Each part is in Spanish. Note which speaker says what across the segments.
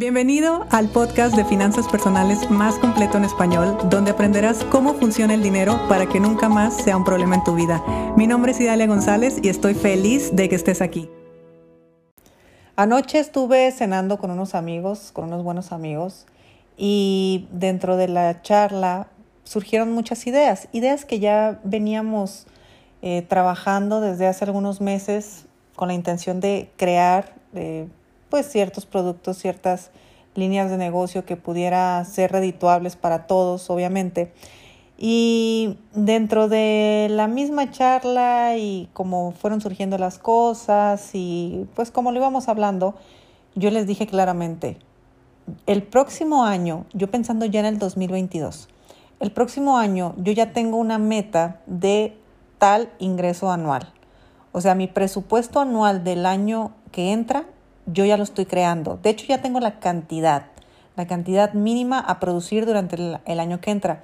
Speaker 1: Bienvenido al podcast de finanzas personales más completo en español, donde aprenderás cómo funciona el dinero para que nunca más sea un problema en tu vida. Mi nombre es Idalia González y estoy feliz de que estés aquí. Anoche estuve cenando con unos amigos, con unos buenos amigos, y dentro de la charla surgieron muchas ideas, ideas que ya veníamos eh, trabajando desde hace algunos meses con la intención de crear pues ciertos productos, ciertas líneas de negocio que pudiera ser redituables para todos, obviamente. Y dentro de la misma charla y como fueron surgiendo las cosas y pues como lo íbamos hablando, yo les dije claramente, el próximo año, yo pensando ya en el 2022, el próximo año yo ya tengo una meta de tal ingreso anual. O sea, mi presupuesto anual del año que entra yo ya lo estoy creando. De hecho, ya tengo la cantidad, la cantidad mínima a producir durante el, año que entra.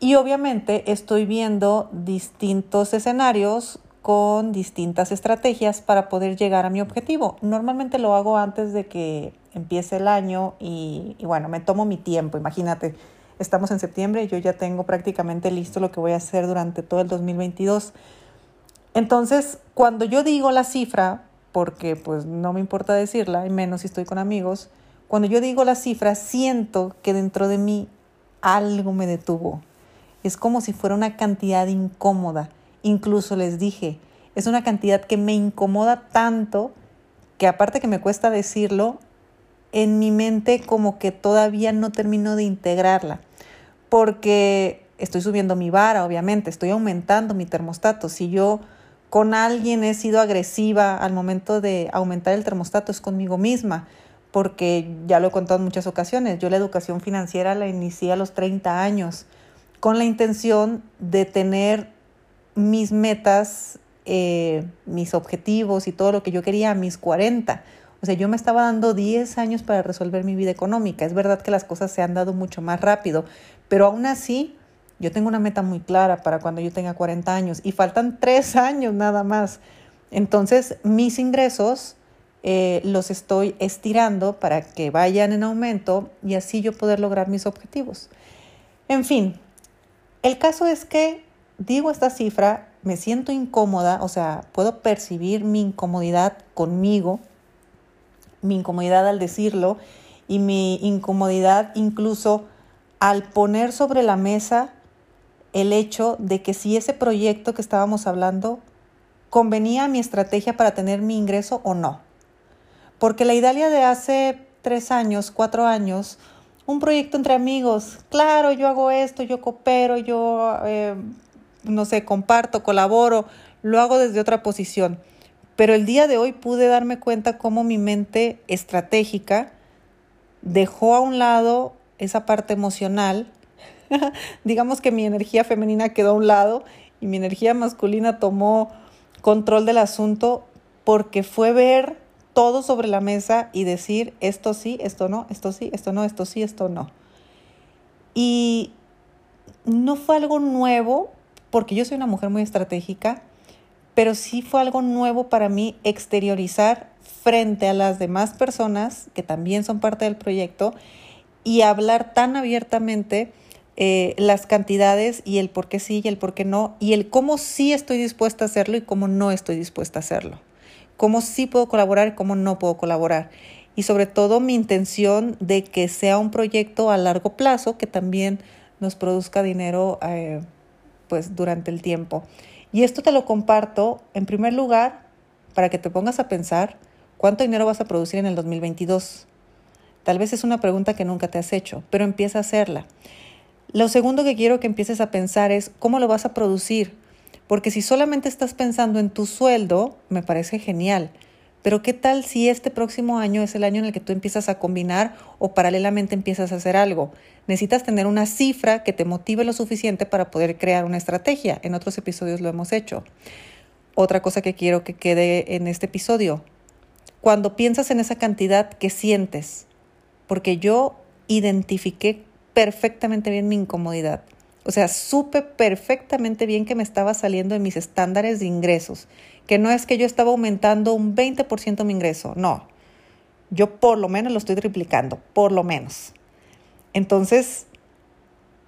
Speaker 1: Y obviamente estoy viendo distintos escenarios con distintas estrategias para poder llegar a mi objetivo. Normalmente lo hago antes de que empiece el año y, y, bueno, me tomo mi tiempo. Imagínate, estamos en septiembre y yo ya tengo prácticamente listo lo que voy a hacer durante todo el 2022. Entonces, cuando yo digo la cifra, porque pues no me importa decirla, y menos si estoy con amigos, cuando yo digo la cifra, siento que dentro de mí algo me detuvo. Es como si fuera una cantidad incómoda. Incluso les dije, es una cantidad que me incomoda tanto que aparte que me cuesta decirlo, en mi mente como que todavía no termino de integrarla. Porque estoy subiendo mi vara, obviamente, estoy aumentando mi termostato. Si yo con alguien he sido agresiva al momento de aumentar el termostato, es conmigo misma, porque ya lo he contado en muchas ocasiones, yo la educación financiera la inicié a los 30 años con la intención de tener mis metas, eh, mis objetivos y todo lo que yo quería a mis 40. O sea, yo me estaba dando 10 años para resolver mi vida económica. Es verdad que las cosas se han dado mucho más rápido, pero aún así yo tengo una meta muy clara para cuando yo tenga 40 años y faltan tres años nada más. Entonces, mis ingresos eh, los estoy estirando para que vayan en aumento y así yo poder lograr mis objetivos. En fin, el caso es que digo esta cifra, me siento incómoda, o sea, puedo percibir mi incomodidad conmigo, mi incomodidad al decirlo y mi incomodidad incluso al poner sobre la mesa el hecho de que si ese proyecto que estábamos hablando convenía a mi estrategia para tener mi ingreso o no. Porque la Idalia de hace tres años, cuatro años, un proyecto entre amigos, claro, yo hago esto, yo coopero, yo, eh, no sé, comparto, colaboro, lo hago desde otra posición. Pero el día de hoy pude darme cuenta cómo mi mente estratégica dejó a un lado esa parte emocional digamos que mi energía femenina quedó a un lado y mi energía masculina tomó control del asunto porque fue ver todo sobre la mesa y decir esto sí, esto no, esto sí, esto no, esto sí, esto no. Y no fue algo nuevo, porque yo soy una mujer muy estratégica, pero sí fue algo nuevo para mí exteriorizar frente a las demás personas que también son parte del proyecto y hablar tan abiertamente eh, las cantidades y el por qué sí y el por qué no, y el cómo sí estoy dispuesta a hacerlo y cómo no estoy dispuesta a hacerlo. Cómo sí puedo colaborar y cómo no puedo colaborar. Y sobre todo mi intención de que sea un proyecto a largo plazo que también nos produzca dinero eh, pues durante el tiempo. Y esto te lo comparto en primer lugar para que te pongas a pensar cuánto dinero vas a producir en el 2022. Tal vez es una pregunta que nunca te has hecho, pero empieza a hacerla. Lo segundo que quiero que empieces a pensar es cómo lo vas a producir. Porque si solamente estás pensando en tu sueldo, me parece genial. Pero ¿qué tal si este próximo año es el año en el que tú empiezas a combinar o paralelamente empiezas a hacer algo? Necesitas tener una cifra que te motive lo suficiente para poder crear una estrategia. En otros episodios lo hemos hecho. Otra cosa que quiero que quede en este episodio. Cuando piensas en esa cantidad que sientes, porque yo identifiqué perfectamente bien mi incomodidad. O sea, supe perfectamente bien que me estaba saliendo de mis estándares de ingresos, que no es que yo estaba aumentando un 20% mi ingreso, no. Yo por lo menos lo estoy triplicando, por lo menos. Entonces,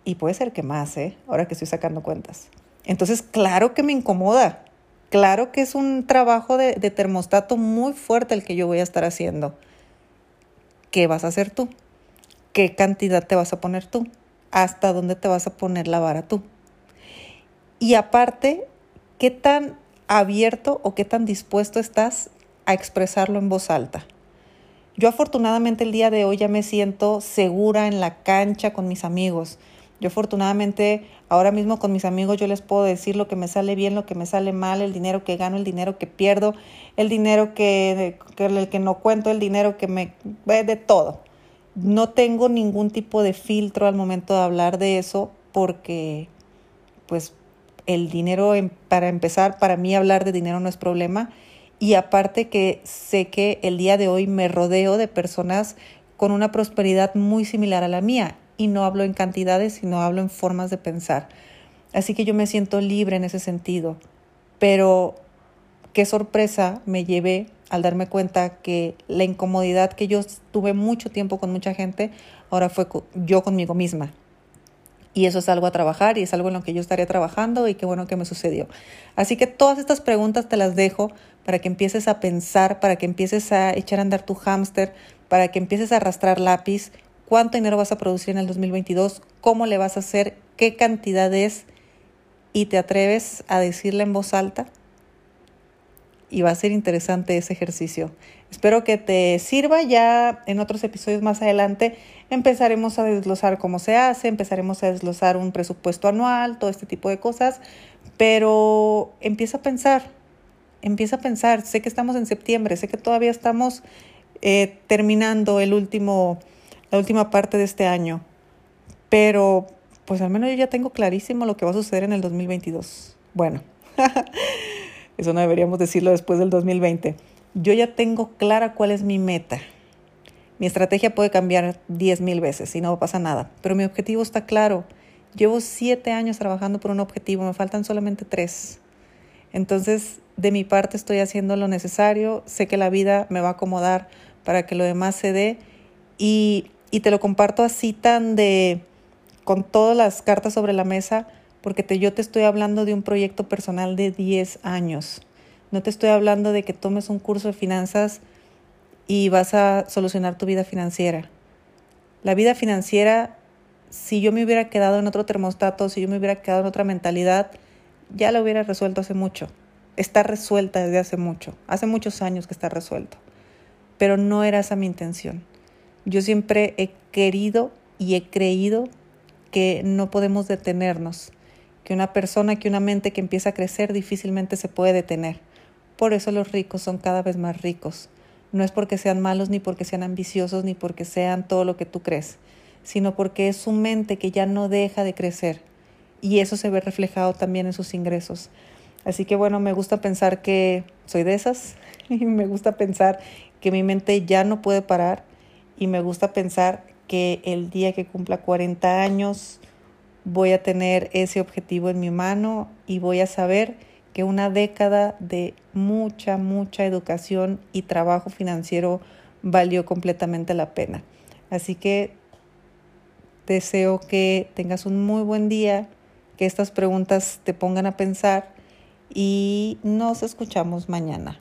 Speaker 1: y puede ser que más, ¿eh? Ahora que estoy sacando cuentas. Entonces, claro que me incomoda. Claro que es un trabajo de, de termostato muy fuerte el que yo voy a estar haciendo. ¿Qué vas a hacer tú? ¿Qué cantidad te vas a poner tú? ¿Hasta dónde te vas a poner la vara tú? Y aparte, ¿qué tan abierto o qué tan dispuesto estás a expresarlo en voz alta? Yo afortunadamente el día de hoy ya me siento segura en la cancha con mis amigos. Yo afortunadamente ahora mismo con mis amigos yo les puedo decir lo que me sale bien, lo que me sale mal, el dinero que gano, el dinero que pierdo, el dinero que, que el que no cuento, el dinero que me de todo. No tengo ningún tipo de filtro al momento de hablar de eso porque pues el dinero para empezar para mí hablar de dinero no es problema y aparte que sé que el día de hoy me rodeo de personas con una prosperidad muy similar a la mía. Y no hablo en cantidades, sino hablo en formas de pensar. Así que yo me siento libre en ese sentido. Pero qué sorpresa me llevé al darme cuenta que la incomodidad que yo tuve mucho tiempo con mucha gente, ahora fue yo conmigo misma. Y eso es algo a trabajar y es algo en lo que yo estaría trabajando y qué bueno que me sucedió. Así que todas estas preguntas te las dejo para que empieces a pensar, para que empieces a echar a andar tu hámster, para que empieces a arrastrar lápiz, cuánto dinero vas a producir en el 2022, cómo le vas a hacer, qué cantidad es y te atreves a decirle en voz alta. Y va a ser interesante ese ejercicio. Espero que te sirva. Ya en otros episodios más adelante empezaremos a desglosar cómo se hace, empezaremos a desglosar un presupuesto anual, todo este tipo de cosas. Pero empieza a pensar, empieza a pensar. Sé que estamos en septiembre, sé que todavía estamos eh, terminando el último, la última parte de este año. Pero pues al menos yo ya tengo clarísimo lo que va a suceder en el 2022. Bueno, eso no deberíamos decirlo después del 2020 yo ya tengo clara cuál es mi meta. Mi estrategia puede cambiar diez mil veces y no pasa nada, pero mi objetivo está claro. Llevo siete años trabajando por un objetivo, me faltan solamente tres. Entonces, de mi parte estoy haciendo lo necesario, sé que la vida me va a acomodar para que lo demás se dé y, y te lo comparto así tan de, con todas las cartas sobre la mesa, porque te, yo te estoy hablando de un proyecto personal de 10 años. No te estoy hablando de que tomes un curso de finanzas y vas a solucionar tu vida financiera. La vida financiera, si yo me hubiera quedado en otro termostato, si yo me hubiera quedado en otra mentalidad, ya la hubiera resuelto hace mucho. Está resuelta desde hace mucho. Hace muchos años que está resuelto. Pero no era esa mi intención. Yo siempre he querido y he creído que no podemos detenernos, que una persona, que una mente que empieza a crecer difícilmente se puede detener. Por eso los ricos son cada vez más ricos. No es porque sean malos, ni porque sean ambiciosos, ni porque sean todo lo que tú crees, sino porque es su mente que ya no deja de crecer. Y eso se ve reflejado también en sus ingresos. Así que bueno, me gusta pensar que soy de esas y me gusta pensar que mi mente ya no puede parar y me gusta pensar que el día que cumpla 40 años voy a tener ese objetivo en mi mano y voy a saber que una década de mucha, mucha educación y trabajo financiero valió completamente la pena. Así que deseo que tengas un muy buen día, que estas preguntas te pongan a pensar y nos escuchamos mañana.